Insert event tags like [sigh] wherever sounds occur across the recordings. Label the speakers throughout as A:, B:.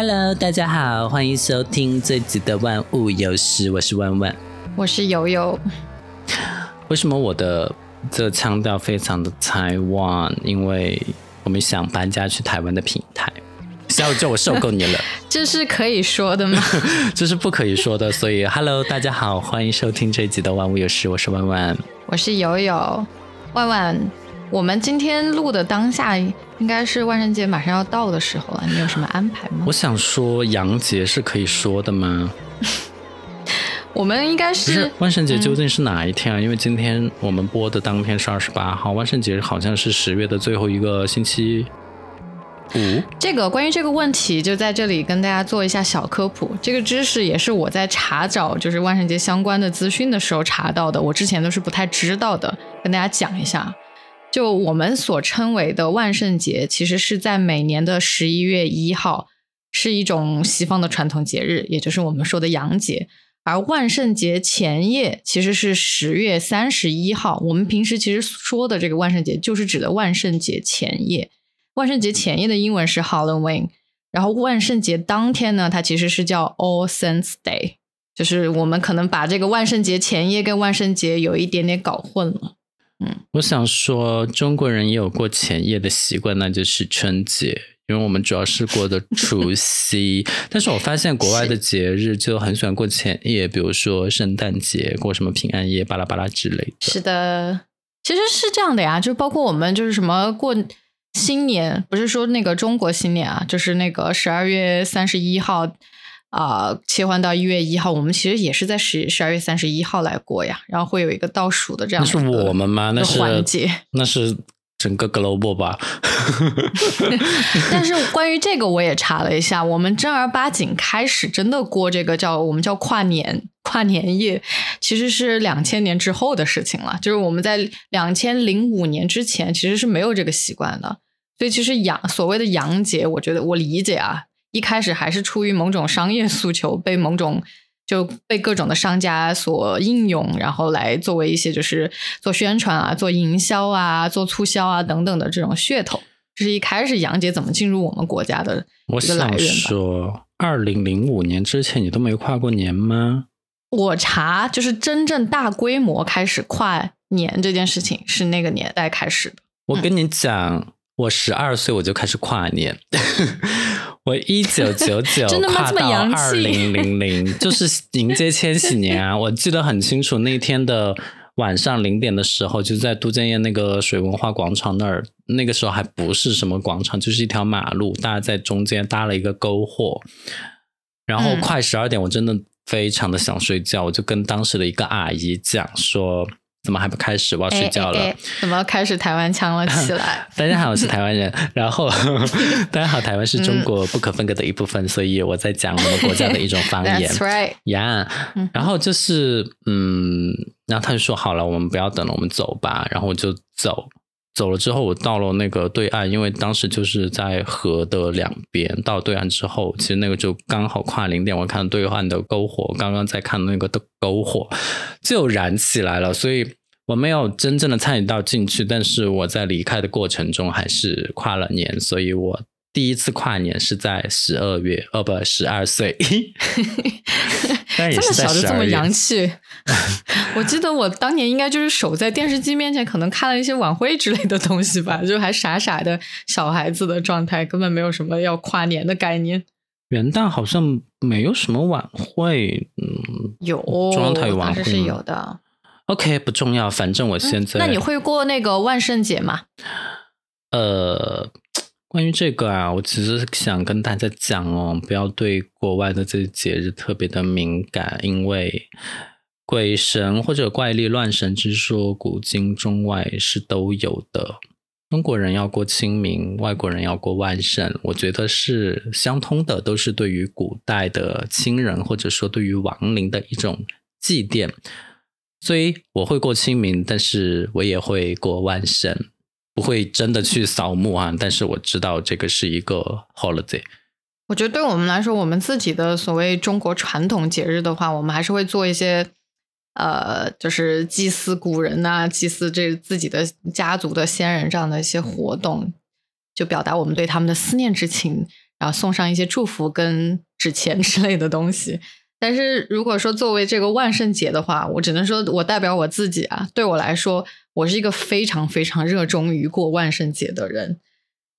A: Hello，大家好，欢迎收听这集的《万物有时》，我是万万，
B: 我是悠悠。
A: 为什么我的这个腔调非常的台湾？因为我们想搬家去台湾的平台。小宇宙，我受够你了，[laughs]
B: 这是可以说的吗？[laughs]
A: 这是不可以说的。所以，Hello，大家好，欢迎收听这一集的《万物有时》，我是万万，
B: 我是悠悠。万万，我们今天录的当下。应该是万圣节马上要到的时候了，你有什么安排吗？
A: 我想说，洋节是可以说的吗？[laughs]
B: 我们应该是
A: 万圣节究竟是哪一天啊？因为今天我们播的当天是二十八号，万圣节好像是十月的最后一个星期五。
B: 这个关于这个问题，就在这里跟大家做一下小科普。这个知识也是我在查找就是万圣节相关的资讯的时候查到的，我之前都是不太知道的，跟大家讲一下。就我们所称为的万圣节，其实是在每年的十一月一号，是一种西方的传统节日，也就是我们说的洋节。而万圣节前夜其实是十月三十一号。我们平时其实说的这个万圣节，就是指的万圣节前夜。万圣节前夜的英文是 Halloween，然后万圣节当天呢，它其实是叫 All Saints Day，就是我们可能把这个万圣节前夜跟万圣节有一点点搞混了。
A: 嗯，我想说，中国人也有过前夜的习惯，那就是春节，因为我们主要是过的除夕。[laughs] 但是我发现国外的节日就很喜欢过前夜，比如说圣诞节过什么平安夜、巴拉巴拉之类的。
B: 是的，其实是这样的呀，就包括我们就是什么过新年，不是说那个中国新年啊，就是那个十二月三十一号。啊，切换到一月一号，我们其实也是在十十二月三十一号来过呀，然后会有一个倒数的这样。
A: 那是我们吗？那是
B: 环节，
A: 那是整个 global 吧。[laughs]
B: 但是关于这个，我也查了一下，我们正儿八经开始真的过这个叫我们叫跨年跨年夜，其实是两千年之后的事情了。就是我们在两千零五年之前，其实是没有这个习惯的。所以其实洋所谓的洋节，我觉得我理解啊。一开始还是出于某种商业诉求，被某种就被各种的商家所应用，然后来作为一些就是做宣传啊、做营销啊、做促销啊等等的这种噱头。这是一开始杨姐怎么进入我们国家的
A: 我想说，二零零五年之前你都没跨过年吗？
B: 我查，就是真正大规模开始跨年这件事情是那个年代开始的。
A: 我跟你讲，我十二岁我就开始跨年。[laughs] 我一九九九 [laughs] 跨到二零零零，[laughs] 就是迎接千禧年啊！我记得很清楚，那天的晚上零点的时候，就在都江堰那个水文化广场那儿。那个时候还不是什么广场，就是一条马路，大家在中间搭了一个篝火。然后快十二点，我真的非常的想睡觉，我就跟当时的一个阿姨讲说。怎么还不开始？我要睡觉了。
B: 怎么开始台湾腔了起来？[laughs]
A: 大家好，我是台湾人。[laughs] 然后 [laughs] 大家好，台湾是中国不可分割的一部分，所以我在讲我们国家的一种方言。
B: That's right.
A: Yeah. 然后就是嗯，然后他就说好了，我们不要等了，我们走吧。然后我就走。走了之后，我到了那个对岸，因为当时就是在河的两边。到对岸之后，其实那个就刚好跨零点，我看对岸的篝火，刚刚在看那个的篝火就燃起来了，所以我没有真正的参与到进去，但是我在离开的过程中还是跨了年，所以我。第一次跨年是在十二月，哦不，十二岁，
B: 这么小就这么洋 [laughs] 气。我记得我当年应该就是守在电视机面前，可能看了一些晚会之类的东西吧，就还傻傻的小孩子的状态，根本没有什么要跨年的概念。
A: 元旦好像没有什么晚会，嗯，
B: 有
A: 中央台晚会
B: 是有的。
A: OK，不重要，反正我现在。
B: 那你会过那个万圣节吗？
A: 呃。关于这个啊，我其实想跟大家讲哦，不要对国外的这些节日特别的敏感，因为鬼神或者怪力乱神之说，古今中外是都有的。中国人要过清明，外国人要过万圣，我觉得是相通的，都是对于古代的亲人或者说对于亡灵的一种祭奠。所以我会过清明，但是我也会过万圣。不会真的去扫墓啊，但是我知道这个是一个 holiday。
B: 我觉得对我们来说，我们自己的所谓中国传统节日的话，我们还是会做一些，呃，就是祭祀古人呐，祭祀这自己的家族的先人这样的一些活动，就表达我们对他们的思念之情。然后送上一些祝福跟纸钱之类的东西。[laughs] 但是如果说作为这个万圣节的话，我只能说我代表我自己啊，对我来说，我是一个非常非常热衷于过万圣节的人。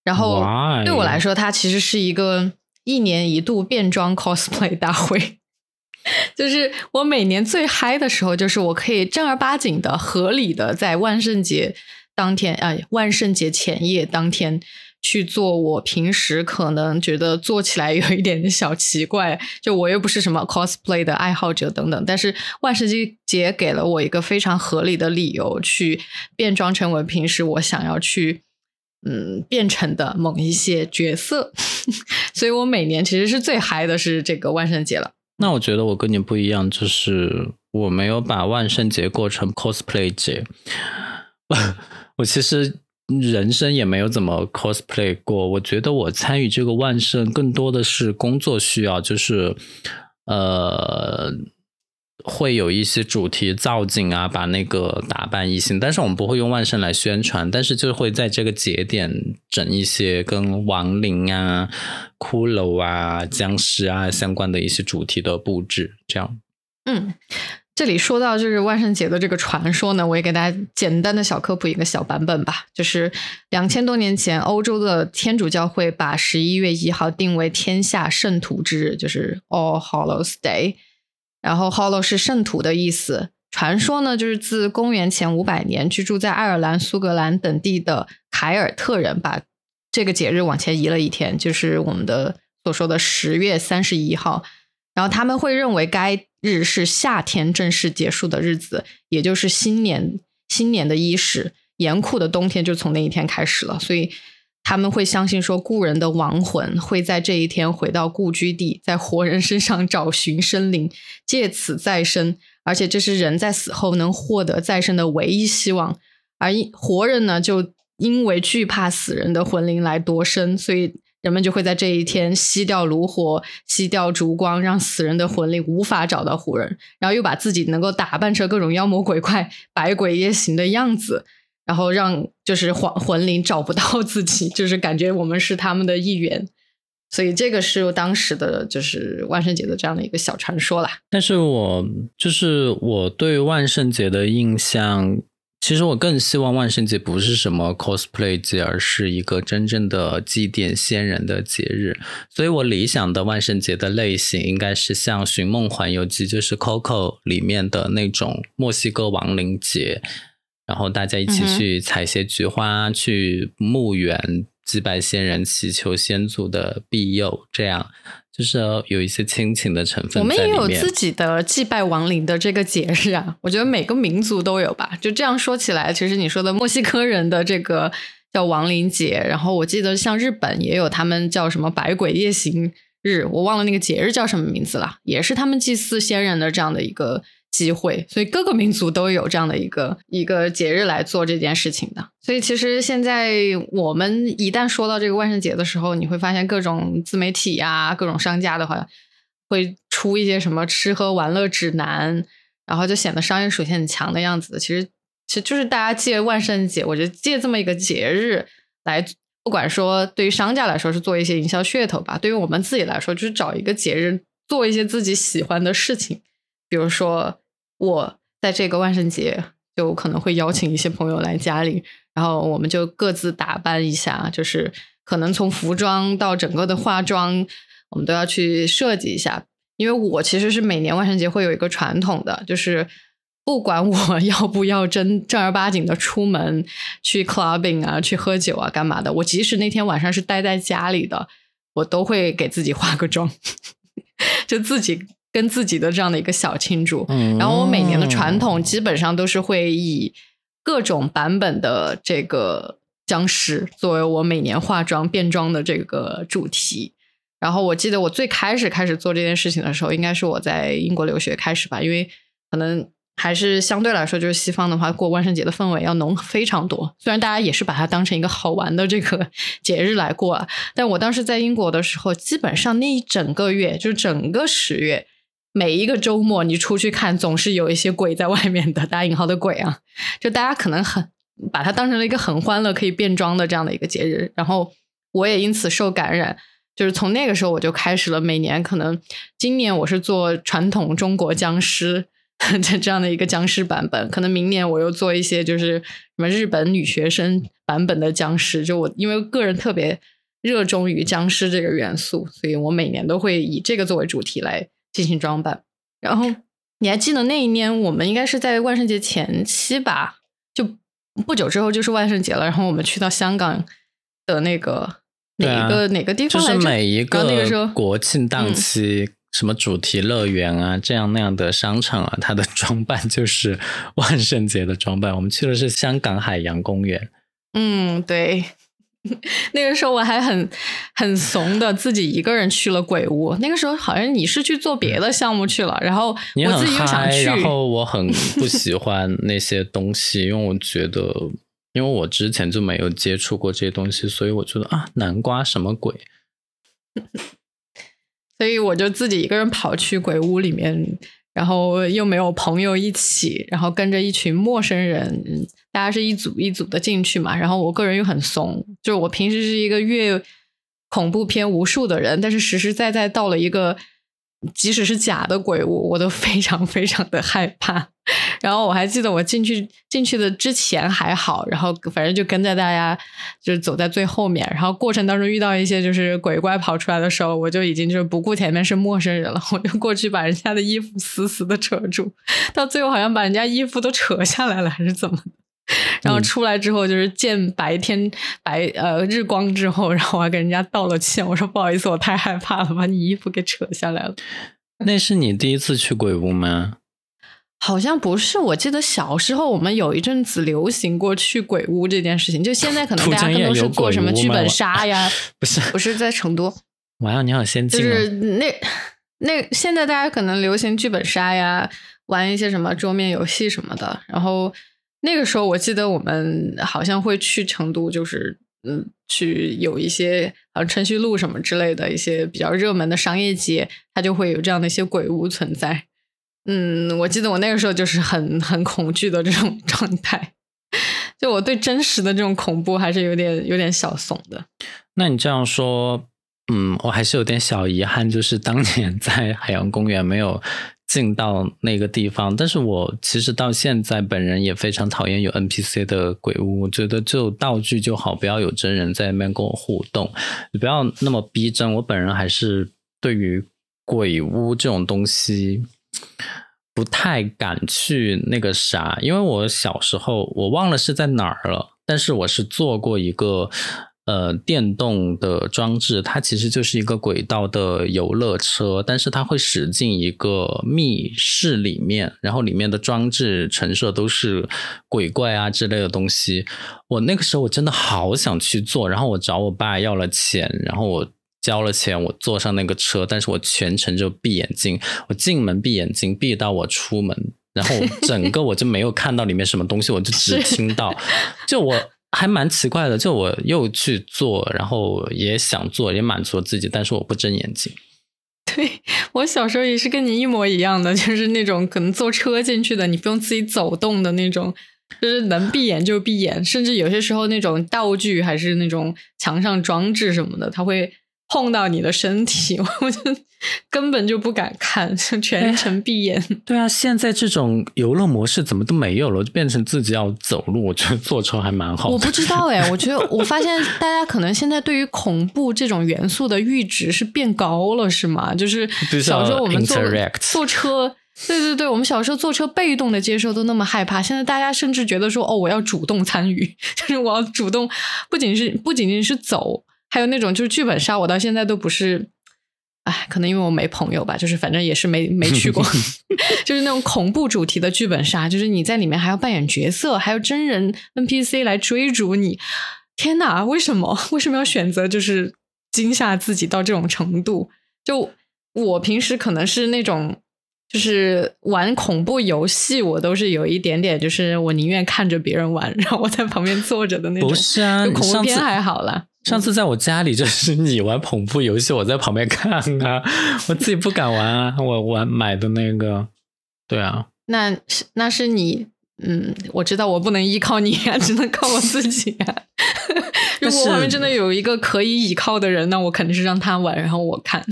B: 然后对我来说，它其实是一个一年一度变装 cosplay 大会。[laughs] 就是我每年最嗨的时候，就是我可以正儿八经的、合理的在万圣节当天啊，万圣节前夜当天。去做我平时可能觉得做起来有一点小奇怪，就我又不是什么 cosplay 的爱好者等等，但是万圣节给了我一个非常合理的理由去变装成为平时我想要去嗯变成的某一些角色，[laughs] 所以我每年其实是最嗨的是这个万圣节了。
A: 那我觉得我跟你不一样，就是我没有把万圣节过成 cosplay 节，[laughs] 我其实。人生也没有怎么 cosplay 过，我觉得我参与这个万圣更多的是工作需要，就是呃会有一些主题造景啊，把那个打扮一新，但是我们不会用万圣来宣传，但是就会在这个节点整一些跟亡灵啊、骷髅啊、僵尸啊相关的一些主题的布置，这样。
B: 嗯。这里说到就是万圣节的这个传说呢，我也给大家简单的小科普一个小版本吧。就是两千多年前，欧洲的天主教会把十一月一号定为天下圣徒之日，就是 All Hallows Day。然后 Hallow 是圣徒的意思。传说呢，就是自公元前五百年，居住在爱尔兰、苏格兰等地的凯尔特人把这个节日往前移了一天，就是我们的所说的十月三十一号。然后他们会认为该日是夏天正式结束的日子，也就是新年新年的伊始，严酷的冬天就从那一天开始了。所以他们会相信说，故人的亡魂会在这一天回到故居地，在活人身上找寻生灵，借此再生。而且这是人在死后能获得再生的唯一希望。而活人呢，就因为惧怕死人的魂灵来夺生，所以。人们就会在这一天熄掉炉火，熄掉烛光，让死人的魂灵无法找到活人，然后又把自己能够打扮成各种妖魔鬼怪、百鬼夜行的样子，然后让就是魂魂灵找不到自己，就是感觉我们是他们的一员。所以这个是当时的就是万圣节的这样的一个小传说啦。
A: 但是我就是我对万圣节的印象。其实我更希望万圣节不是什么 cosplay 节，而是一个真正的祭奠先人的节日。所以我理想的万圣节的类型应该是像《寻梦环游记》就是 Coco 里面的那种墨西哥亡灵节，然后大家一起去采些菊花，去墓园祭拜先人，祈求先祖的庇佑，这样。就是有一些亲情的成分。
B: 我们也有自己的祭拜亡灵的这个节日啊，[laughs] 我觉得每个民族都有吧。就这样说起来，其实你说的墨西哥人的这个叫亡灵节，然后我记得像日本也有他们叫什么百鬼夜行日，我忘了那个节日叫什么名字了，也是他们祭祀先人的这样的一个。机会，所以各个民族都有这样的一个一个节日来做这件事情的。所以其实现在我们一旦说到这个万圣节的时候，你会发现各种自媒体呀、各种商家的话，会出一些什么吃喝玩乐指南，然后就显得商业属性很强的样子。其实其实就是大家借万圣节，我觉得借这么一个节日来，不管说对于商家来说是做一些营销噱头吧，对于我们自己来说就是找一个节日做一些自己喜欢的事情。比如说，我在这个万圣节就可能会邀请一些朋友来家里，然后我们就各自打扮一下，就是可能从服装到整个的化妆，我们都要去设计一下。因为我其实是每年万圣节会有一个传统的，就是不管我 [laughs] 要不要真正儿八经的出门去 clubbing 啊、去喝酒啊、干嘛的，我即使那天晚上是待在家里的，我都会给自己化个妆，[laughs] 就自己。跟自己的这样的一个小庆祝，然后我每年的传统基本上都是会以各种版本的这个僵尸作为我每年化妆变装的这个主题。然后我记得我最开始开始做这件事情的时候，应该是我在英国留学开始吧，因为可能还是相对来说，就是西方的话过万圣节的氛围要浓非常多。虽然大家也是把它当成一个好玩的这个 [laughs] 节日来过，但我当时在英国的时候，基本上那一整个月，就是整个十月。每一个周末，你出去看，总是有一些鬼在外面的打引号的鬼啊，就大家可能很把它当成了一个很欢乐、可以变装的这样的一个节日。然后我也因此受感染，就是从那个时候我就开始了，每年可能今年我是做传统中国僵尸 [laughs] 这这样的一个僵尸版本，可能明年我又做一些就是什么日本女学生版本的僵尸。就我因为个人特别热衷于僵尸这个元素，所以我每年都会以这个作为主题来进行装扮。然后你还记得那一年我们应该是在万圣节前期吧？就不久之后就是万圣节了，然后我们去到香港的那个。哪个哪个地方？
A: 就是每一
B: 个那个时候
A: 国庆档期，什么主题乐园啊，这样那样的商场啊，它的 [laughs] 装扮就是万圣节的装扮。我们去的是香港海洋公园。
B: 嗯，对。[laughs] 那个时候我还很很怂的，自己一个人去了鬼屋。那个时候好像你是去做别的项目去了，然后我自己又想去，
A: 然后我很不喜欢那些东西，因为我觉得。因为我之前就没有接触过这些东西，所以我觉得啊，南瓜什么鬼？[laughs]
B: 所以我就自己一个人跑去鬼屋里面，然后又没有朋友一起，然后跟着一群陌生人，大家是一组一组的进去嘛。然后我个人又很怂，就是我平时是一个越恐怖片无数的人，但是实实在在到了一个。即使是假的鬼屋，我都非常非常的害怕。然后我还记得我进去进去的之前还好，然后反正就跟在大家，就是走在最后面。然后过程当中遇到一些就是鬼怪跑出来的时候，我就已经就是不顾前面是陌生人了，我就过去把人家的衣服死死的扯住，到最后好像把人家衣服都扯下来了，还是怎么？然后出来之后，就是见白天白呃日光之后，然后我还跟人家道了歉，我说不好意思，我太害怕了，把你衣服给扯下来了。
A: 那是你第一次去鬼屋吗？
B: 好像不是，我记得小时候我们有一阵子流行过去鬼屋这件事情，就现在可能大家更多是过什么剧本杀呀，[laughs]
A: 不是
B: 不是在成都。
A: 哇，你好先进。
B: 就是那那现在大家可能流行剧本杀呀，玩一些什么桌面游戏什么的，然后。那个时候，我记得我们好像会去成都，就是嗯，去有一些呃春熙路什么之类的一些比较热门的商业街，它就会有这样的一些鬼屋存在。嗯，我记得我那个时候就是很很恐惧的这种 [laughs] 状态，就我对真实的这种恐怖还是有点有点小怂的。
A: 那你这样说，嗯，我还是有点小遗憾，就是当年在海洋公园没有。进到那个地方，但是我其实到现在本人也非常讨厌有 NPC 的鬼屋，我觉得就道具就好，不要有真人在那边跟我互动，你不要那么逼真。我本人还是对于鬼屋这种东西不太敢去那个啥，因为我小时候我忘了是在哪儿了，但是我是做过一个。呃，电动的装置，它其实就是一个轨道的游乐车，但是它会驶进一个密室里面，然后里面的装置陈设都是鬼怪啊之类的东西。我那个时候我真的好想去做，然后我找我爸要了钱，然后我交了钱，我坐上那个车，但是我全程就闭眼睛，我进门闭眼睛，闭到我出门，然后整个我就没有看到里面什么东西，我就只听到，就我。还蛮奇怪的，就我又去做，然后也想做，也满足了自己，但是我不睁眼睛。[laughs]
B: 对我小时候也是跟你一模一样的，就是那种可能坐车进去的，你不用自己走动的那种，就是能闭眼就闭眼，甚至有些时候那种道具还是那种墙上装置什么的，它会。碰到你的身体，[laughs] 我就根本就不敢看，就全程闭眼。
A: 对啊，现在这种游乐模式怎么都没有了，就变成自己要走路。我觉得坐车还蛮好。
B: 我不知道 [laughs] 哎，我觉得我发现大家可能现在对于恐怖这种元素的阈值是变高了，是吗？就是小时候我们坐坐车，对对对，我们小时候坐车被动的接受都那么害怕，现在大家甚至觉得说哦，我要主动参与，[laughs] 就是我要主动，不仅是不仅仅是走。还有那种就是剧本杀，我到现在都不是，哎，可能因为我没朋友吧，就是反正也是没没去过，[laughs] [laughs] 就是那种恐怖主题的剧本杀，就是你在里面还要扮演角色，还有真人 NPC 来追逐你，天哪，为什么 [laughs] 为什么要选择就是惊吓自己到这种程度？就我平时可能是那种。就是玩恐怖游戏，我都是有一点点，就是我宁愿看着别人玩，然后我在旁边坐着的那种。
A: 不是啊，
B: 恐怖片还好啦。
A: 上次在我家里，就是你玩恐怖游戏，我在旁边看啊，我自己不敢玩啊，我玩买的那个。对啊，
B: 那是那是你，嗯，我知道我不能依靠你啊，只能靠我自己啊。[laughs] 如果外面真的有一个可以倚靠的人，那我肯定是让他玩，然后我看。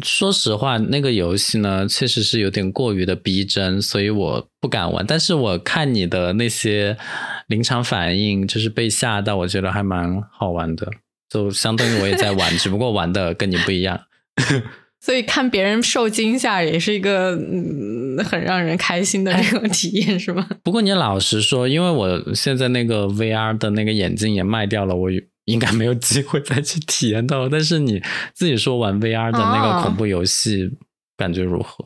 A: 说实话，那个游戏呢，确实是有点过于的逼真，所以我不敢玩。但是我看你的那些临场反应，就是被吓到，我觉得还蛮好玩的。就相当于我也在玩，[laughs] 只不过玩的跟你不一样。[laughs]
B: 所以看别人受惊吓也是一个嗯很让人开心的这个体验，是吗？
A: 不过你老实说，因为我现在那个 VR 的那个眼镜也卖掉了，我应该没有机会再去体验到。但是你自己说玩 VR 的那个恐怖游戏，感觉如何？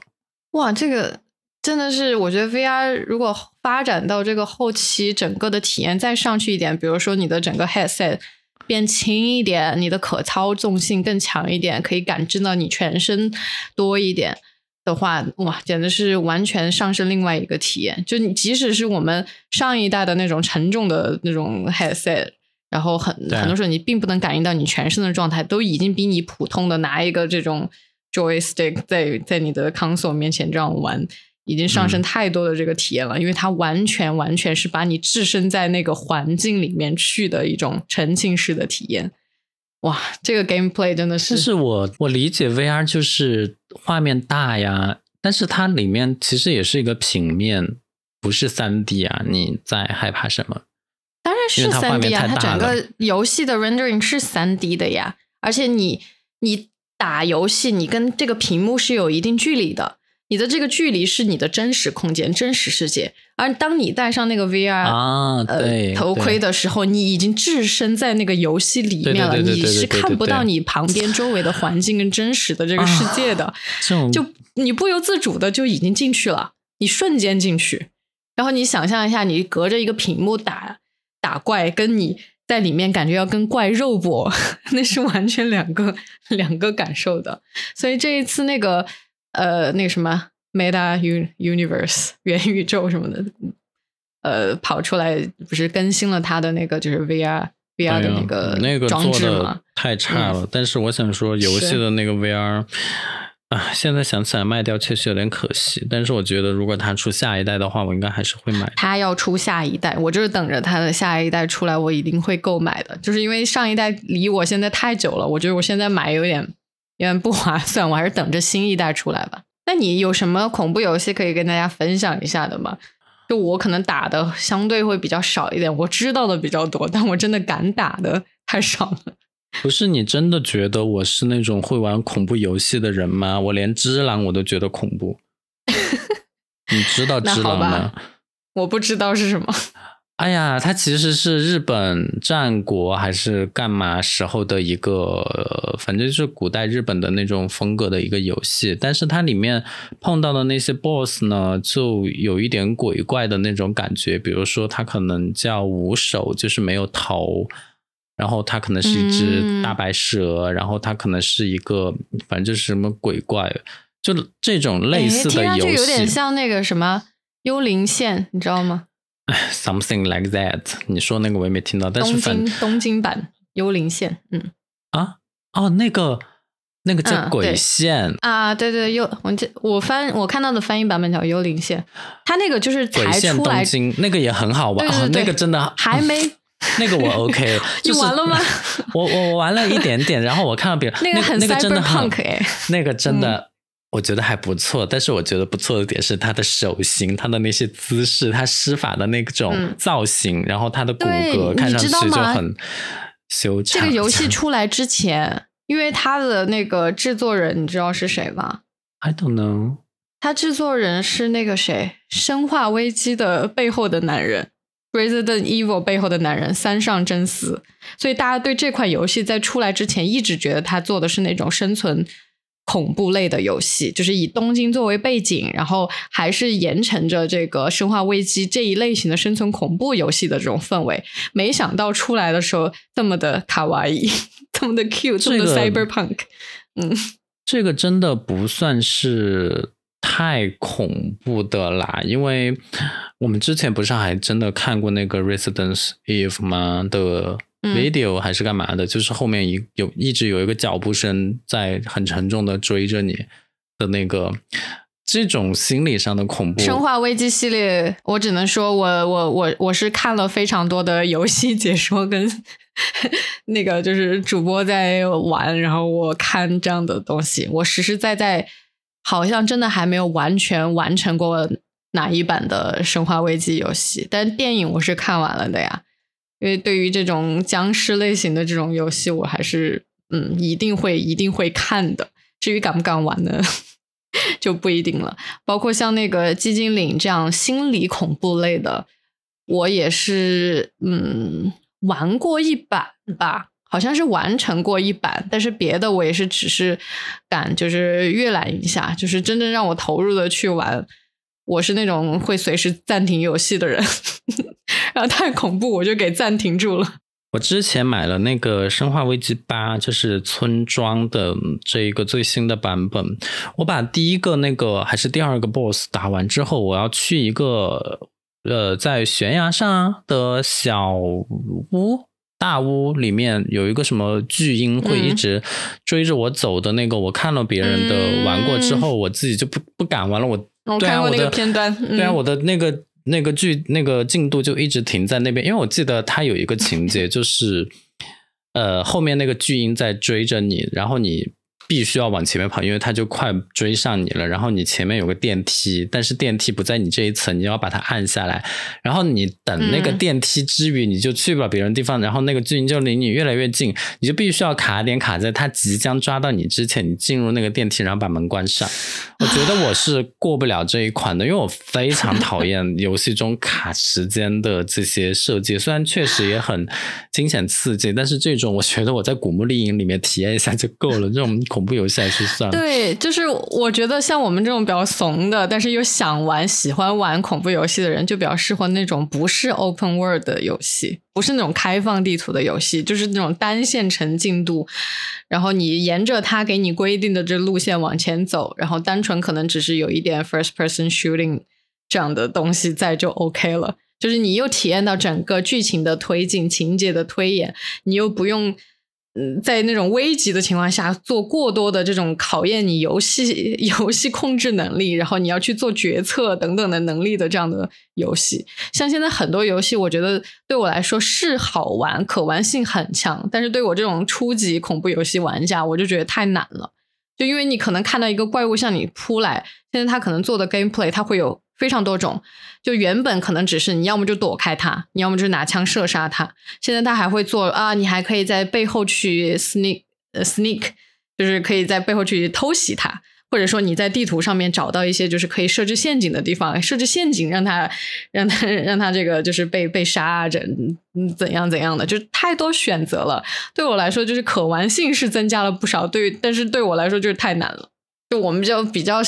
B: 哇，这个真的是，我觉得 VR 如果发展到这个后期，整个的体验再上去一点，比如说你的整个 headset。变轻一点，你的可操纵性更强一点，可以感知到你全身多一点的话，哇，简直是完全上升另外一个体验。就你即使是我们上一代的那种沉重的那种 headset，然后很很多时候你并不能感应到你全身的状态，都已经比你普通的拿一个这种 joystick 在在你的 console 面前这样玩。已经上升太多的这个体验了，因为它完全完全是把你置身在那个环境里面去的一种沉浸式的体验。哇，这个 gameplay 真的是。
A: 但是我我理解 VR 就是画面大呀，但是它里面其实也是一个平面，不是三 D 啊，你在害怕什么？
B: 是三 D 啊，它整个游戏的 rendering 是三 D 的呀，而且你你打游戏，你跟这个屏幕是有一定距离的。你的这个距离是你的真实空间、真实世界，而当你戴上那个 VR
A: 啊，
B: 呃头盔的时候，你已经置身在那个游戏里面了，你是看不到你旁边周围的环境跟真实的这个世界的，就你不由自主的就已经进去了，你瞬间进去，然后你想象一下，你隔着一个屏幕打打怪，跟你在里面感觉要跟怪肉搏，[laughs] 那是完全两个 [laughs] 两个感受的，所以这一次那个。呃，那个什么 Meta Universe 元宇宙什么的，呃，跑出来不是更新了它的那个就是 VR VR 的那个
A: 那个
B: 装置吗？
A: 太差了。但是我想说，游戏的那个 VR 啊，现在想起来卖掉确实有点可惜。但是我觉得，如果它出下一代的话，我应该还是会买。
B: 它要出下一代，我就是等着它的下一代出来，我一定会购买的。就是因为上一代离我现在太久了，我觉得我现在买有点。有点不划算，我还是等着新一代出来吧。那你有什么恐怖游戏可以跟大家分享一下的吗？就我可能打的相对会比较少一点，我知道的比较多，但我真的敢打的太少了。
A: 不是你真的觉得我是那种会玩恐怖游戏的人吗？我连《只狼》我都觉得恐怖。[laughs] 你知道《只狼》吗？
B: 我不知道是什么。
A: 哎呀，它其实是日本战国还是干嘛时候的一个，反正是古代日本的那种风格的一个游戏。但是它里面碰到的那些 BOSS 呢，就有一点鬼怪的那种感觉。比如说，它可能叫无手，就是没有头；然后它可能是一只大白蛇；然后它可能是一个，反正就是什么鬼怪，就这种类似的游戏，
B: 有点像那个什么幽灵线，你知道吗？[laughs]
A: Something like that，你说那个我也没听到，但是
B: 东京东京版幽灵线，嗯。
A: 啊哦，那个那个叫鬼线。
B: 啊，对对，幽我这我翻我看到的翻译版本叫幽灵线，它那个就是才出来，
A: 那个也很好玩，[laughs] 那个真的
B: 还没 [laughs]
A: 那个我 OK，[laughs]
B: 你玩了吗？[laughs]
A: 我我我玩了一点点，然后我看到别人那个
B: 很
A: 那个真的很
B: 哎，
A: 那个真的。我觉得还不错，但是我觉得不错的点是他的手型，他的那些姿势，他施法的那种造型，然后他的骨骼看上去就很修长。
B: 这个游戏出来之前，因为他的那个制作人，你知道是谁吗
A: ？I don't know。
B: 他制作人是那个谁，《生化危机》的背后的男人，《Resident Evil》背后的男人三上真司。所以大家对这款游戏在出来之前，一直觉得他做的是那种生存。恐怖类的游戏，就是以东京作为背景，然后还是沿承着这个《生化危机》这一类型的生存恐怖游戏的这种氛围。没想到出来的时候这么的卡哇伊，[laughs] 这么的 cute，这么的 cyberpunk。嗯，
A: 这个真的不算是太恐怖的啦，因为我们之前不是还真的看过那个《Residence Eve》吗的。video 还是干嘛的？就是后面一有一直有一个脚步声在很沉重的追着你的那个这种心理上的恐怖。
B: 生化危机系列，我只能说我我我我是看了非常多的游戏解说跟 [laughs] 那个就是主播在玩，然后我看这样的东西，我实实在在好像真的还没有完全完成过哪一版的生化危机游戏，但电影我是看完了的呀。因为对于这种僵尸类型的这种游戏，我还是嗯一定会一定会看的。至于敢不敢玩呢，[laughs] 就不一定了。包括像那个《寂静岭》这样心理恐怖类的，我也是嗯玩过一版吧，好像是完成过一版。但是别的我也是只是敢就是阅览一下，就是真正让我投入的去玩。我是那种会随时暂停游戏的人，[laughs] 然后太恐怖我就给暂停住了。
A: 我之前买了那个《生化危机八》，就是村庄的这一个最新的版本。我把第一个那个还是第二个 BOSS 打完之后，我要去一个呃在悬崖上的小屋大屋里面有一个什么巨婴会一直追着我走的那个。我看了别人的玩过之后，我自己就不不敢玩了。我
B: 我看过那个片段，
A: 对啊，我的那个那个剧那个进度就一直停在那边，因为我记得它有一个情节，[laughs] 就是呃后面那个巨婴在追着你，然后你。必须要往前面跑，因为他就快追上你了。然后你前面有个电梯，但是电梯不在你这一层，你要把它按下来。然后你等那个电梯之余，你就去不了别人地方。然后那个巨婴就离你越来越近，你就必须要卡点卡在他即将抓到你之前，你进入那个电梯，然后把门关上。我觉得我是过不了这一款的，因为我非常讨厌游戏中卡时间的这些设计。虽然确实也很惊险刺激，但是这种我觉得我在古墓丽影里面体验一下就够了。这种。恐怖游戏还是算了。
B: 对，就是我觉得像我们这种比较怂的，但是又想玩、喜欢玩恐怖游戏的人，就比较适合那种不是 open world 的游戏，不是那种开放地图的游戏，就是那种单线程进度，然后你沿着它给你规定的这路线往前走，然后单纯可能只是有一点 first person shooting 这样的东西在就 OK 了。就是你又体验到整个剧情的推进、情节的推演，你又不用。嗯，在那种危急的情况下，做过多的这种考验你游戏 [laughs] 游戏控制能力，然后你要去做决策等等的能力的这样的游戏，像现在很多游戏，我觉得对我来说是好玩，可玩性很强，但是对我这种初级恐怖游戏玩家，我就觉得太难了。就因为你可能看到一个怪物向你扑来，现在他可能做的 gameplay，它会有。非常多种，就原本可能只是你要么就躲开他，你要么就是拿枪射杀他。现在他还会做啊，你还可以在背后去 sneak，sneak，就是可以在背后去偷袭他，或者说你在地图上面找到一些就是可以设置陷阱的地方，设置陷阱让他让他让他这个就是被被杀啊，怎怎样怎样的，就太多选择了。对我来说，就是可玩性是增加了不少，对，但是对我来说就是太难了。就我们就比较，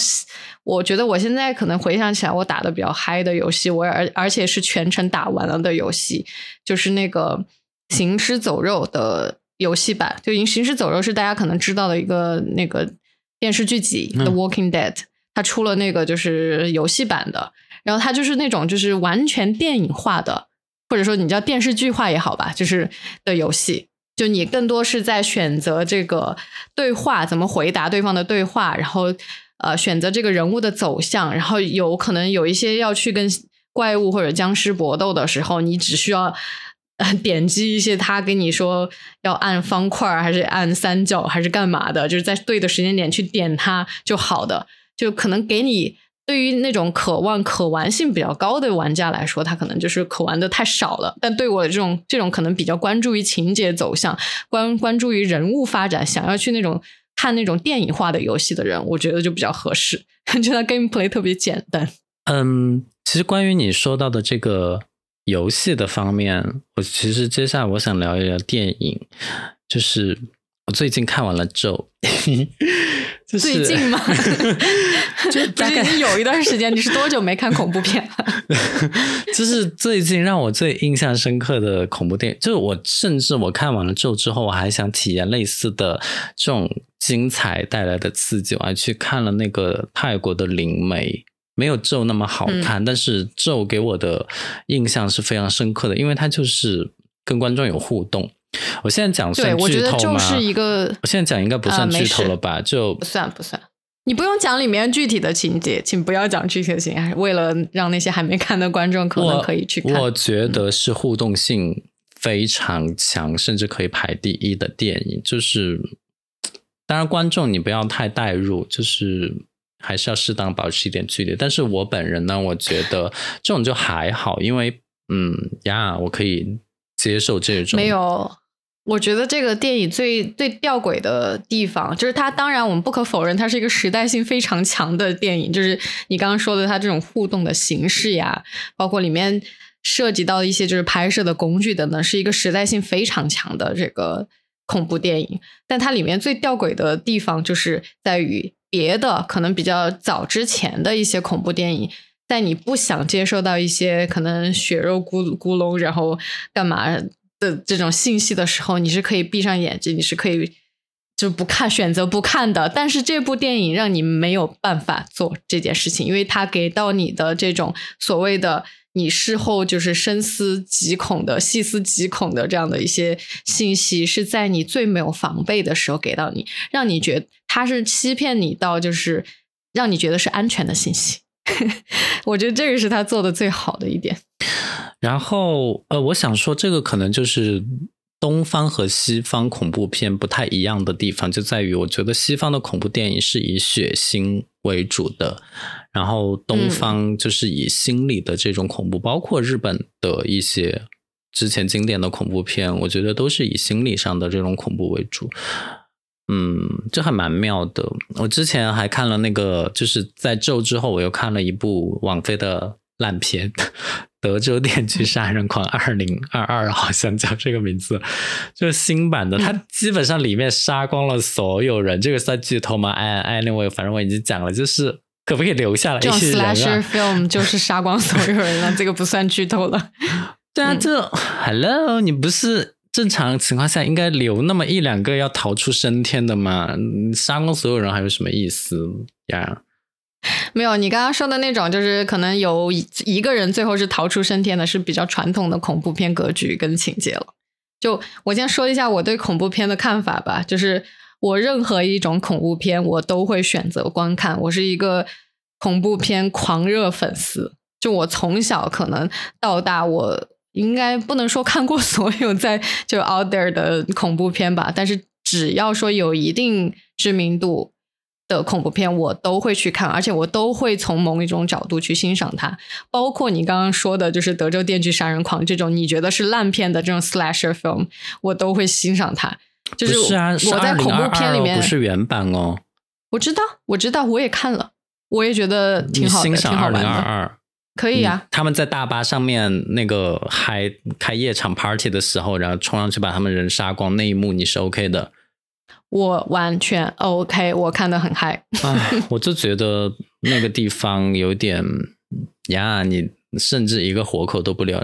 B: 我觉得我现在可能回想起来，我打的比较嗨的游戏，我而而且是全程打完了的游戏，就是那个《行尸走肉》的游戏版。就《行尸走肉》是大家可能知道的一个那个电视剧集《The Walking Dead》，它出了那个就是游戏版的，然后它就是那种就是完全电影化的，或者说你叫电视剧化也好吧，就是的游戏。就你更多是在选择这个对话怎么回答对方的对话，然后呃选择这个人物的走向，然后有可能有一些要去跟怪物或者僵尸搏斗的时候，你只需要点击一些他跟你说要按方块还是按三角还是干嘛的，就是在对的时间点去点它就好的，就可能给你。对于那种渴望可玩性比较高的玩家来说，他可能就是可玩的太少了。但对我这种这种可能比较关注于情节走向、关关注于人物发展，想要去那种看那种电影化的游戏的人，我觉得就比较合适。[laughs] 觉得 gameplay 特别简单。
A: 嗯，其实关于你说到的这个游戏的方面，我其实接下来我想聊一聊电影，就是我最近看完了《咒》。[laughs] [laughs]
B: 最近吗？[laughs]
A: 就大概
B: 有一段时间，你是多久没看恐怖片了？[laughs]
A: 就是最近让我最印象深刻的恐怖电影，就是我甚至我看完了咒之后，我还想体验类似的这种精彩带来的刺激，我还去看了那个泰国的灵媒，没有咒那么好看，但是咒给我的印象是非常深刻的，因为它就是跟观众有互动。我现在讲算剧透吗？
B: 就是一个，
A: 我现在讲应该不算剧透了吧？就
B: 不算不算。你不用讲里面具体的情节，请不要讲具体的情节，为了让那些还没看的观众可能可以去看。
A: 我觉得是互动性非常强，甚至可以排第一的电影。就是当然，观众你不要太带入，就是还是要适当保持一点距离。但是我本人呢，我觉得这种就还好，因为嗯呀，我可以接受这种
B: 没有。我觉得这个电影最最吊诡的地方，就是它当然我们不可否认，它是一个时代性非常强的电影。就是你刚刚说的，它这种互动的形式呀，包括里面涉及到一些就是拍摄的工具等等，是一个时代性非常强的这个恐怖电影。但它里面最吊诡的地方，就是在于别的可能比较早之前的一些恐怖电影，在你不想接受到一些可能血肉咕咕隆，然后干嘛？的这种信息的时候，你是可以闭上眼睛，你是可以就不看，选择不看的。但是这部电影让你没有办法做这件事情，因为它给到你的这种所谓的你事后就是深思极恐的、细思极恐的这样的一些信息，是在你最没有防备的时候给到你，让你觉得它是欺骗你到就是让你觉得是安全的信息。[laughs] 我觉得这个是他做的最好的一点。
A: 然后，呃，我想说，这个可能就是东方和西方恐怖片不太一样的地方，就在于我觉得西方的恐怖电影是以血腥为主的，然后东方就是以心理的这种恐怖，包括日本的一些之前经典的恐怖片，我觉得都是以心理上的这种恐怖为主。嗯，这还蛮妙的。我之前还看了那个，就是在咒之后，我又看了一部网飞的烂片。德州电锯杀人狂二零二二好像叫这个名字，就是新版的。它基本上里面杀光了所有人，这个算剧透吗？哎哎，那我反正我已经讲了，就是可不可以留下来一些人啊
B: ？Slasher film 就是杀光所有人了，这个不算剧透了。[laughs]
A: 对啊，这 Hello，你不是正常情况下应该留那么一两个要逃出升天的吗？杀光所有人还有什么意思呀？
B: 没有，你刚刚说的那种，就是可能有一个人最后是逃出升天的，是比较传统的恐怖片格局跟情节了。就我先说一下我对恐怖片的看法吧，就是我任何一种恐怖片我都会选择观看，我是一个恐怖片狂热粉丝。就我从小可能到大，我应该不能说看过所有在就 out there 的恐怖片吧，但是只要说有一定知名度。的恐怖片我都会去看，而且我都会从某一种角度去欣赏它，包括你刚刚说的，就是《德州电锯杀人狂》这种你觉得是烂片的这种 slasher film，我都会欣赏它。就是我在恐怖片里面
A: 不是原版哦，
B: 我知道，我知道，我也看了，我也觉得挺好的，挺好玩的。可以啊，
A: 他们在大巴上面那个嗨开夜场 party 的时候，然后冲上去把他们人杀光那一幕，你是 OK 的。
B: 我完全 OK，我看的很嗨。[laughs]
A: 我就觉得那个地方有点呀，你甚至一个活口都不留。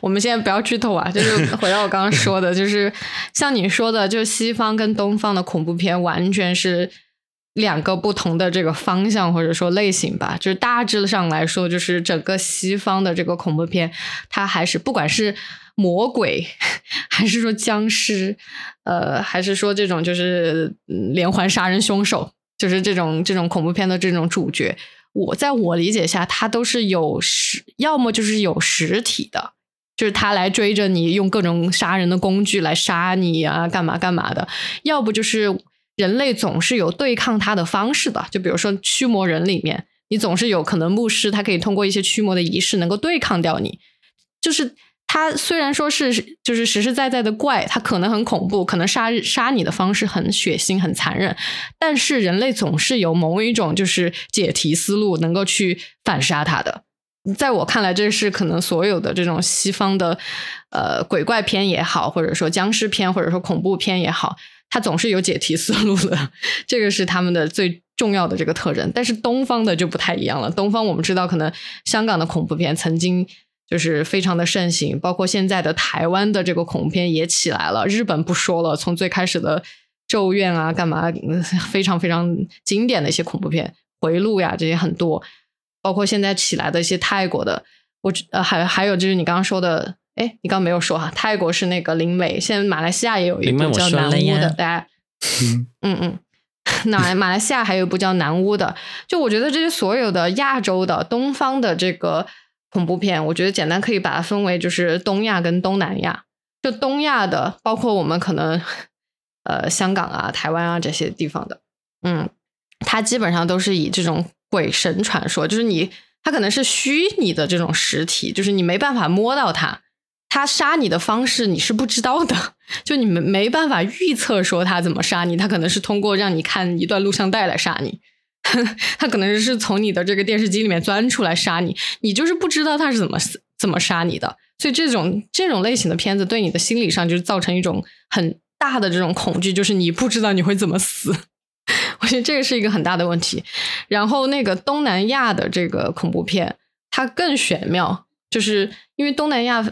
B: 我们现在不要剧透啊，[laughs] 就是回到我刚刚说的，就是像你说的，就西方跟东方的恐怖片完全是两个不同的这个方向或者说类型吧。就是大致上来说，就是整个西方的这个恐怖片，它还是不管是。魔鬼，[laughs] 还是说僵尸，呃，还是说这种就是连环杀人凶手，就是这种这种恐怖片的这种主角，我在我理解下，他都是有实，要么就是有实体的，就是他来追着你，用各种杀人的工具来杀你啊，干嘛干嘛的；要不就是人类总是有对抗他的方式的，就比如说驱魔人里面，你总是有可能牧师他可以通过一些驱魔的仪式能够对抗掉你，就是。他虽然说是就是实实在在的怪，他可能很恐怖，可能杀杀你的方式很血腥、很残忍，但是人类总是有某一种就是解题思路，能够去反杀他的。在我看来，这是可能所有的这种西方的呃鬼怪片也好，或者说僵尸片，或者说恐怖片也好，它总是有解题思路的，[laughs] 这个是他们的最重要的这个特征。但是东方的就不太一样了，东方我们知道，可能香港的恐怖片曾经。就是非常的盛行，包括现在的台湾的这个恐怖片也起来了。日本不说了，从最开始的《咒怨》啊，干嘛，非常非常经典的一些恐怖片，《回路》呀这些很多，包括现在起来的一些泰国的，我呃还还有就是你刚刚说的，哎，你刚刚没有说哈，泰国是那个灵美，现在马来西亚也有一部叫《南巫》的，大家，[laughs] 嗯嗯，马马来西亚还有一部叫《南巫》的。就我觉得这些所有的亚洲的、东方的这个恐怖片，我觉得简单可以把它分为就是东亚跟东南亚。就东亚的，包括我们可能呃香港啊、台湾啊这些地方的，嗯，它基本上都是以这种鬼神传说，就是你它可能是虚拟的这种实体，就是你没办法摸到它。他杀你的方式你是不知道的，[laughs] 就你们没办法预测说他怎么杀你，他可能是通过让你看一段录像带来杀你，[laughs] 他可能是从你的这个电视机里面钻出来杀你，你就是不知道他是怎么怎么杀你的，所以这种这种类型的片子对你的心理上就是造成一种很大的这种恐惧，就是你不知道你会怎么死，[laughs] 我觉得这个是一个很大的问题。然后那个东南亚的这个恐怖片，它更玄妙，就是因为东南亚。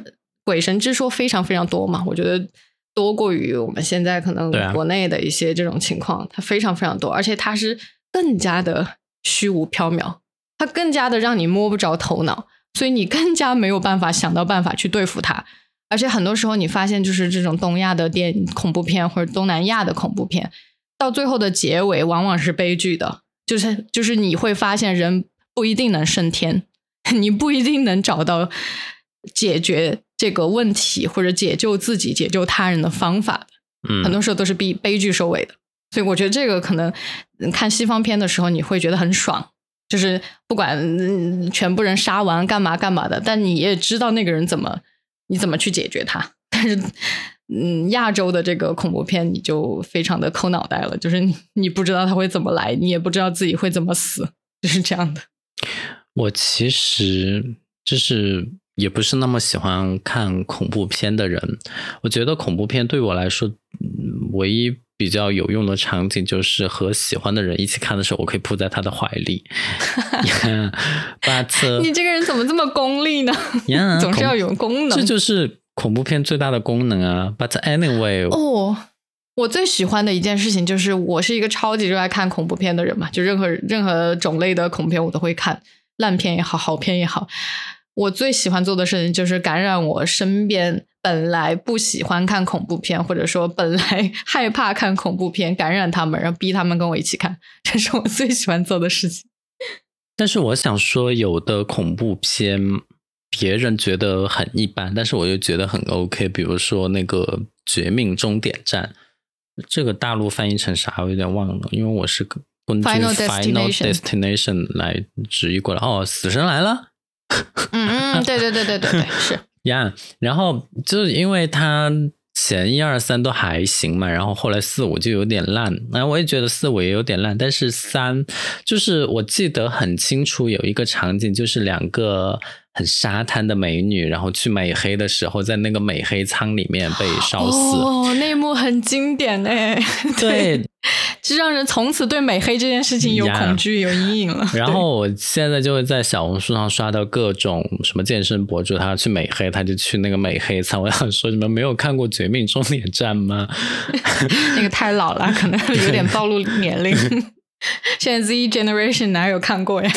B: 鬼神之说非常非常多嘛，我觉得多过于我们现在可能国内的一些这种情况，它非常非常多，而且它是更加的虚无缥缈，它更加的让你摸不着头脑，所以你更加没有办法想到办法去对付它。而且很多时候你发现，就是这种东亚的电恐怖片或者东南亚的恐怖片，到最后的结尾往往是悲剧的，就是就是你会发现人不一定能升天，[laughs] 你不一定能找到解决。这个问题或者解救自己、解救他人的方法，
A: 嗯，
B: 很多时候都是悲悲剧收尾的。所以我觉得这个可能看西方片的时候，你会觉得很爽，就是不管全部人杀完干嘛干嘛的，但你也知道那个人怎么你怎么去解决他。[laughs] 但是，嗯，亚洲的这个恐怖片你就非常的抠脑袋了，就是你你不知道他会怎么来，你也不知道自己会怎么死，就是这样的。
A: 我其实就是。也不是那么喜欢看恐怖片的人，我觉得恐怖片对我来说，唯一比较有用的场景就是和喜欢的人一起看的时候，我可以扑在他的怀里。[laughs] But [laughs]
B: 你这个人怎么这么功利呢？[laughs] 总是要有功能，
A: 这就是恐怖片最大的功能啊。But anyway，
B: 哦，我最喜欢的一件事情就是，我是一个超级热爱看恐怖片的人嘛，就任何任何种类的恐怖片我都会看，烂片也好好片也好。我最喜欢做的事情就是感染我身边本来不喜欢看恐怖片，或者说本来 [laughs] 害怕看恐怖片，感染他们，然后逼他们跟我一起看，这是我最喜欢做的事情。[laughs]
A: 但是我想说，有的恐怖片别人觉得很一般，但是我又觉得很 OK。比如说那个《绝命终点站》，这个大陆翻译成啥我有点忘了，因为我是根据
B: Final Destination
A: 来直译过来。哦，死神来了。
B: 嗯嗯，对对对对对对，[laughs] 是
A: 呀。然后就是因为他前一二三都还行嘛，然后后来四五就有点烂。那我也觉得四五也有点烂，但是三就是我记得很清楚，有一个场景就是两个。很沙滩的美女，然后去美黑的时候，在那个美黑舱里面被烧死。[gasps]
B: 哦，那一幕很经典哎，[laughs]
A: 对，[laughs]
B: 就让人从此对美黑这件事情有恐惧、有阴影了。[laughs]
A: 然后我现在就会在小红书上刷到各种什么健身博主，他要去美黑，他就去那个美黑舱。我想说，你们没有看过《绝命终点站》吗？
B: 那个太老了，可能有点暴露年龄。现在 Z Generation 哪有看过呀？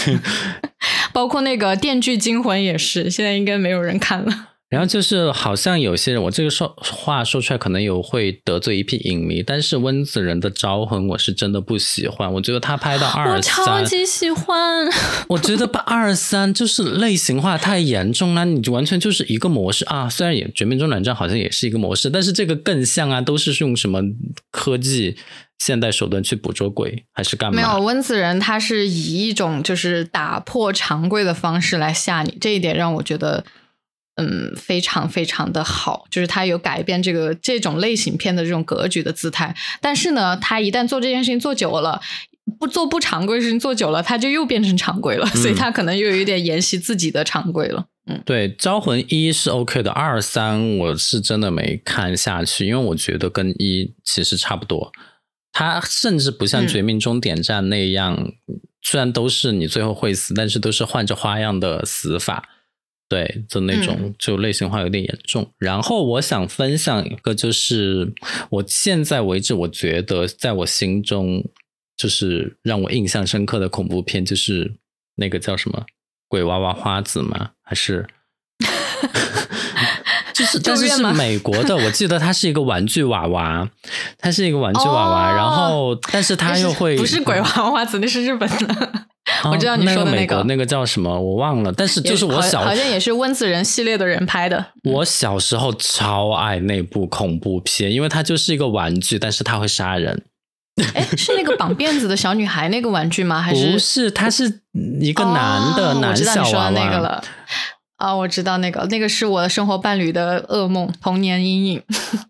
B: 包括那个《电锯惊魂》也是，现在应该没有人看了。
A: 然后就是好像有些人，我这个说话说出来可能有会得罪一批影迷，但是温子仁的《招魂》我是真的不喜欢。我觉得他拍到二三，
B: 我超级喜欢。[laughs]
A: 我觉得把二三就是类型化太严重了，你就完全就是一个模式啊。虽然也《绝命终点站》好像也是一个模式，但是这个更像啊，都是用什么科技。现代手段去捕捉鬼还是干嘛？
B: 没有温子仁，他是以一种就是打破常规的方式来吓你，这一点让我觉得，嗯，非常非常的好。就是他有改变这个这种类型片的这种格局的姿态。但是呢，他一旦做这件事情做久了，不做不常规事情做久了，他就又变成常规了。所以他可能又有一点沿袭自己的常规了。嗯，
A: 对，《招魂一》是 OK 的，二三我是真的没看下去，因为我觉得跟一其实差不多。它甚至不像《绝命终点站》那样，虽然都是你最后会死，但是都是换着花样的死法，对，就那种就类型化有点严重。然后我想分享一个，就是我现在为止，我觉得在我心中就是让我印象深刻的恐怖片，就是那个叫什么《鬼娃娃花子》吗？还是 [laughs] 就是但是是 [laughs] 美国的，我记得它是一个玩具娃娃，它是一个玩具娃娃，
B: 哦
A: 然后但是它又会
B: 不是鬼娃娃子，那是日本的，
A: 哦
B: 我知道你说的
A: 那
B: 那个
A: 美国那个叫什么我忘了，但是就是我
B: 好
A: 小
B: 好像也是温子仁系列的人拍的。
A: 我小时候超爱那部恐怖片，因为它就是一个玩具，但是它会杀人。
B: 哎，是那个绑辫子的小女孩那个玩具吗？还是
A: 不是，它是一个男的、男
B: 哦我知道
A: 小娃
B: 你说的那个
A: 娃。
B: 了。啊、我知道那个，那个是我的生活伴侣的噩梦，童年阴影，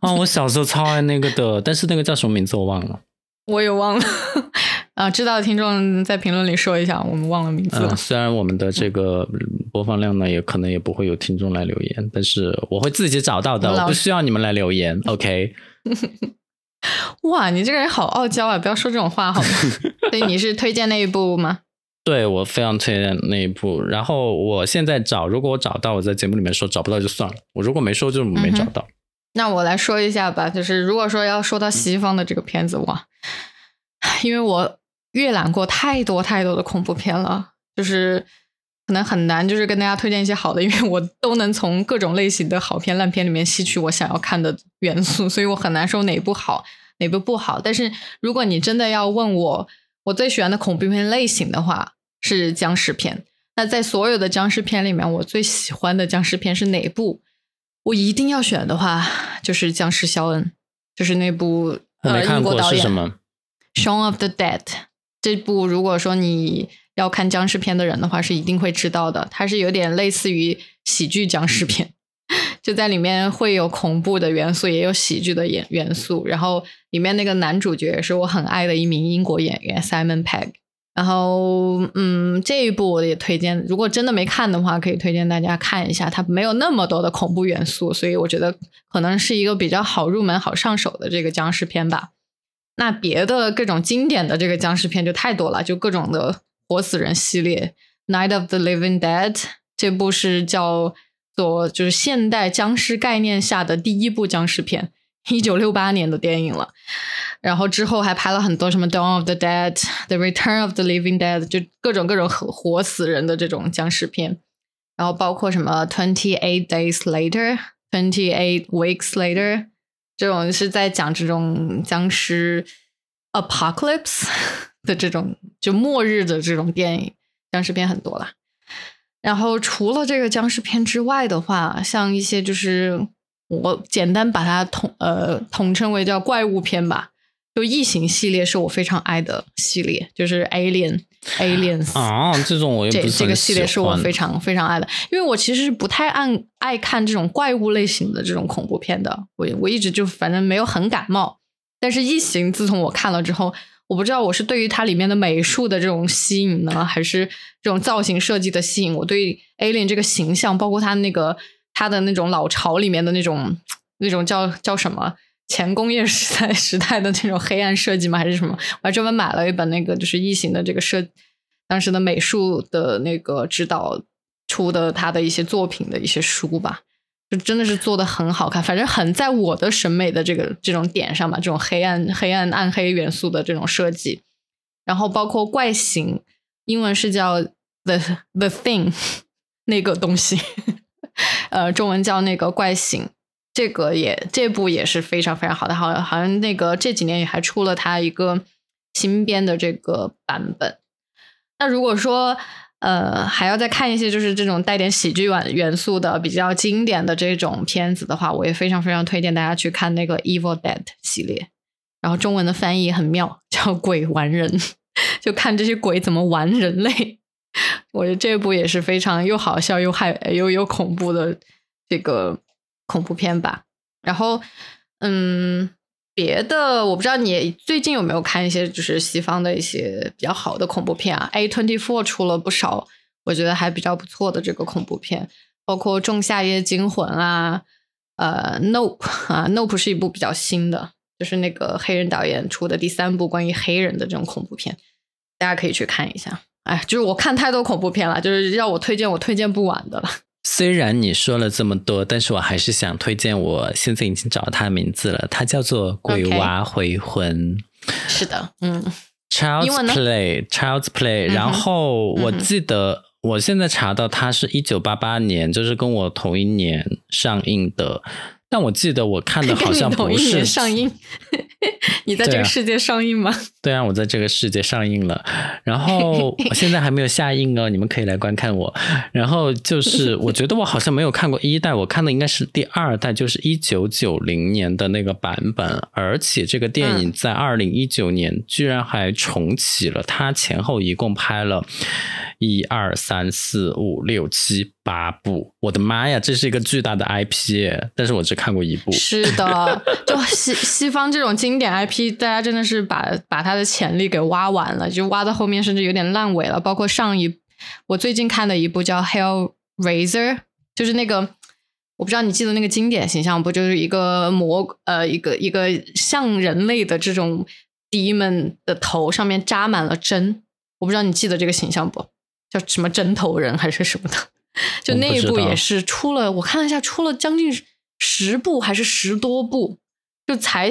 A: 哦，[laughs] 我小时候超爱那个的，但是那个叫什么名字我忘了。
B: 我也忘了。[laughs] 啊，知道的听众在评论里说一下，我们忘了名字了。
A: 嗯，[laughs] 虽然我们的这个播放量呢，也可能也不会有听众来留言，但是我会自己找到的，
B: 我
A: 不需要你们来留言。OK，
B: 哇，你这个人好傲娇啊！不要说这种话好吗？所以你是推荐那一部吗？
A: 对我非常推荐那一部。然后我现在找，如果我找到，我在节目里面说；找不到就算了。我如果没说，就没找到。
B: 那我来说一下吧，就是如果说要说到西方的这个片子，哇，因为我阅览过太多太多的恐怖片了，就是可能很难，就是跟大家推荐一些好的，因为我都能从各种类型的好片烂片里面吸取我想要看的元素，所以我很难说哪部好，哪部不好。但是如果你真的要问我，我最喜欢的恐怖片类型的话，是僵尸片。那在所有的僵尸片里面，我最喜欢的僵尸片是哪部？我一定要选的话，就是《僵尸肖恩》，就是那部呃英国导演
A: 什么？
B: 《Shaun of the Dead》这部，如果说你要看僵尸片的人的话，是一定会知道的。它是有点类似于喜剧僵尸片，就在里面会有恐怖的元素，也有喜剧的元元素。然后里面那个男主角也是我很爱的一名英国演员 Simon Pegg。然后，嗯，这一部我也推荐，如果真的没看的话，可以推荐大家看一下。它没有那么多的恐怖元素，所以我觉得可能是一个比较好入门、好上手的这个僵尸片吧。那别的各种经典的这个僵尸片就太多了，就各种的活死人系列，《Night of the Living Dead》这部是叫做就是现代僵尸概念下的第一部僵尸片，一九六八年的电影了。然后之后还拍了很多什么《Dawn of the Dead》、《The Return of the Living Dead》，就各种各种活死人的这种僵尸片。然后包括什么《Twenty Eight Days Later》、《Twenty Eight Weeks Later》这种是在讲这种僵尸 apocalypse 的这种就末日的这种电影，僵尸片很多了。然后除了这个僵尸片之外的话，像一些就是我简单把它统呃统称为叫怪物片吧，就异形系列是我非常爱的系列，就是 Alien [laughs] Aliens
A: 啊，这种我也
B: 这
A: 不是
B: 这个系列是我非常非常爱的，因为我其实是不太爱爱看这种怪物类型的这种恐怖片的，我我一直就反正没有很感冒。但是异形自从我看了之后，我不知道我是对于它里面的美术的这种吸引呢，还是这种造型设计的吸引。我对 Alien 这个形象，包括它那个它的那种老巢里面的那种那种叫叫什么前工业时代 [laughs] 时代的那种黑暗设计吗？还是什么？我还专门买了一本那个就是异形的这个设当时的美术的那个指导出的他的一些作品的一些书吧。就真的是做的很好看，反正很在我的审美的这个这种点上吧，这种黑暗、黑暗、暗黑元素的这种设计，然后包括怪形，英文是叫 the the thing [laughs] 那个东西，[laughs] 呃，中文叫那个怪形，这个也这部也是非常非常好的，好好像那个这几年也还出了它一个新编的这个版本。那如果说呃，还要再看一些就是这种带点喜剧元元素的比较经典的这种片子的话，我也非常非常推荐大家去看那个《Evil Dead》系列。然后中文的翻译很妙，叫“鬼玩人”，就看这些鬼怎么玩人类。[laughs] 我觉得这部也是非常又好笑又害又又恐怖的这个恐怖片吧。然后，嗯，别的我不知道你最近有没有看一些就是西方的一些比较好的恐怖片啊？A twenty four 出了不少，我觉得还比较不错的这个恐怖片，包括《仲夏夜惊魂》啊，呃，《Nope》啊，《Nope》是一部比较新的，就是那个黑人导演出的第三部关于黑人的这种恐怖片，大家可以去看一下。哎，就是我看太多恐怖片了，就是要我推荐，我推荐不完的了。
A: 虽然你说了这么多，但是我还是想推荐。我现在已经找到他的名字了，他叫做《鬼娃回魂》。
B: 是的，嗯
A: Child's Play，Child's Play、然后我记得我现在查到它是一九八八年，就是跟我同一年上映的。但我记得我看的好像不是
B: 上映，[laughs] 你在这个世界上映吗？[laughs]
A: 对啊，我在这个世界上映了，然后现在还没有下映哦，你们可以来观看我。然后就是 [laughs] 我觉得我好像没有看过一代，我看的应该是第二代，就是一九九零年的那个版本，而且这个电影在二零一九年居然还重启了，它前后一共拍了一二三四五六七。八部，我的妈呀，这是一个巨大的 IP，但是我只看过一部。
B: 是的，就西西方这种经典 IP，大家真的是把把它的潜力给挖完了，就挖到后面甚至有点烂尾了。包括上一我最近看的一部叫《Hellraiser》，就是那个我不知道你记得那个经典形象不？就是一个魔呃一个一个像人类的这种 demon 的头上面扎满了针，我不知道你记得这个形象不？叫什么针头人还是什么的？就那一部也是出了，我看了一下，出了将近十部还是十多部，就才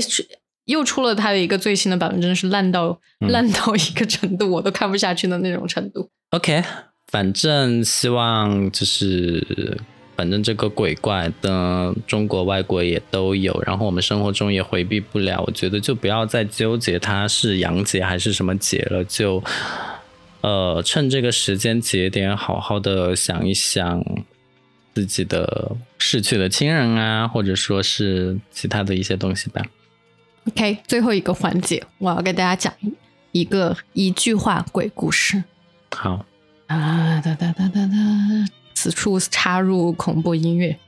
B: 又出了他的一个最新的版本，真的是烂到烂到一个程度，我都看不下去的那种程度。
A: OK，反正希望就是反正这个鬼怪的中国外国也都有，然后我们生活中也回避不了，我觉得就不要再纠结它是洋节还是什么节了，就。呃，趁这个时间节点，好好的想一想自己的逝去的亲人啊，或者说是其他的一些东西吧。
B: OK，最后一个环节，我要给大家讲一个一句话鬼故事。
A: 好
B: 啊，哒哒哒哒哒，此处插入恐怖音乐，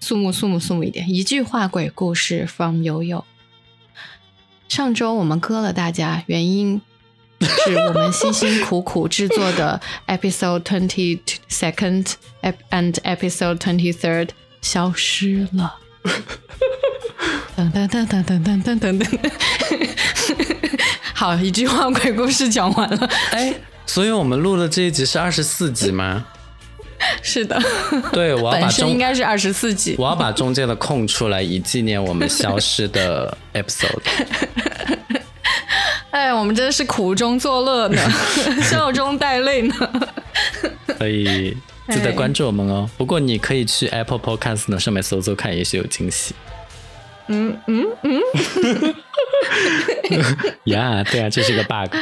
B: 肃穆肃穆肃穆一点，一句话鬼故事 from 悠悠。上周我们割了大家，原因是我们辛辛苦苦制作的 [laughs] episode twenty second and episode twenty third 消失了。噔噔噔噔噔噔噔噔噔。好，一句话鬼故事讲完了。
A: 哎，所以我们录的这一集是二十四集吗？[laughs]
B: 是的。
A: 对，[laughs] 我要把中
B: 应该是二十四集。
A: 我要把中间的空出来，以纪念我们消失的 [laughs] episode。
B: 哎，我们真的是苦中作乐呢，笑中带泪呢。
A: 所以记得关注我们哦。不过你可以去 Apple Podcast 呢上面搜搜看，也许有惊喜。
B: 嗯嗯嗯。
A: 呀，对啊，这是个 bug。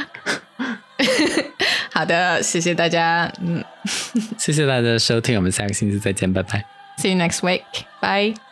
B: 好的，谢谢大家。嗯，[laughs]
A: 谢谢大家的收听，我们下个星期再见，拜拜。
B: See you next week. Bye.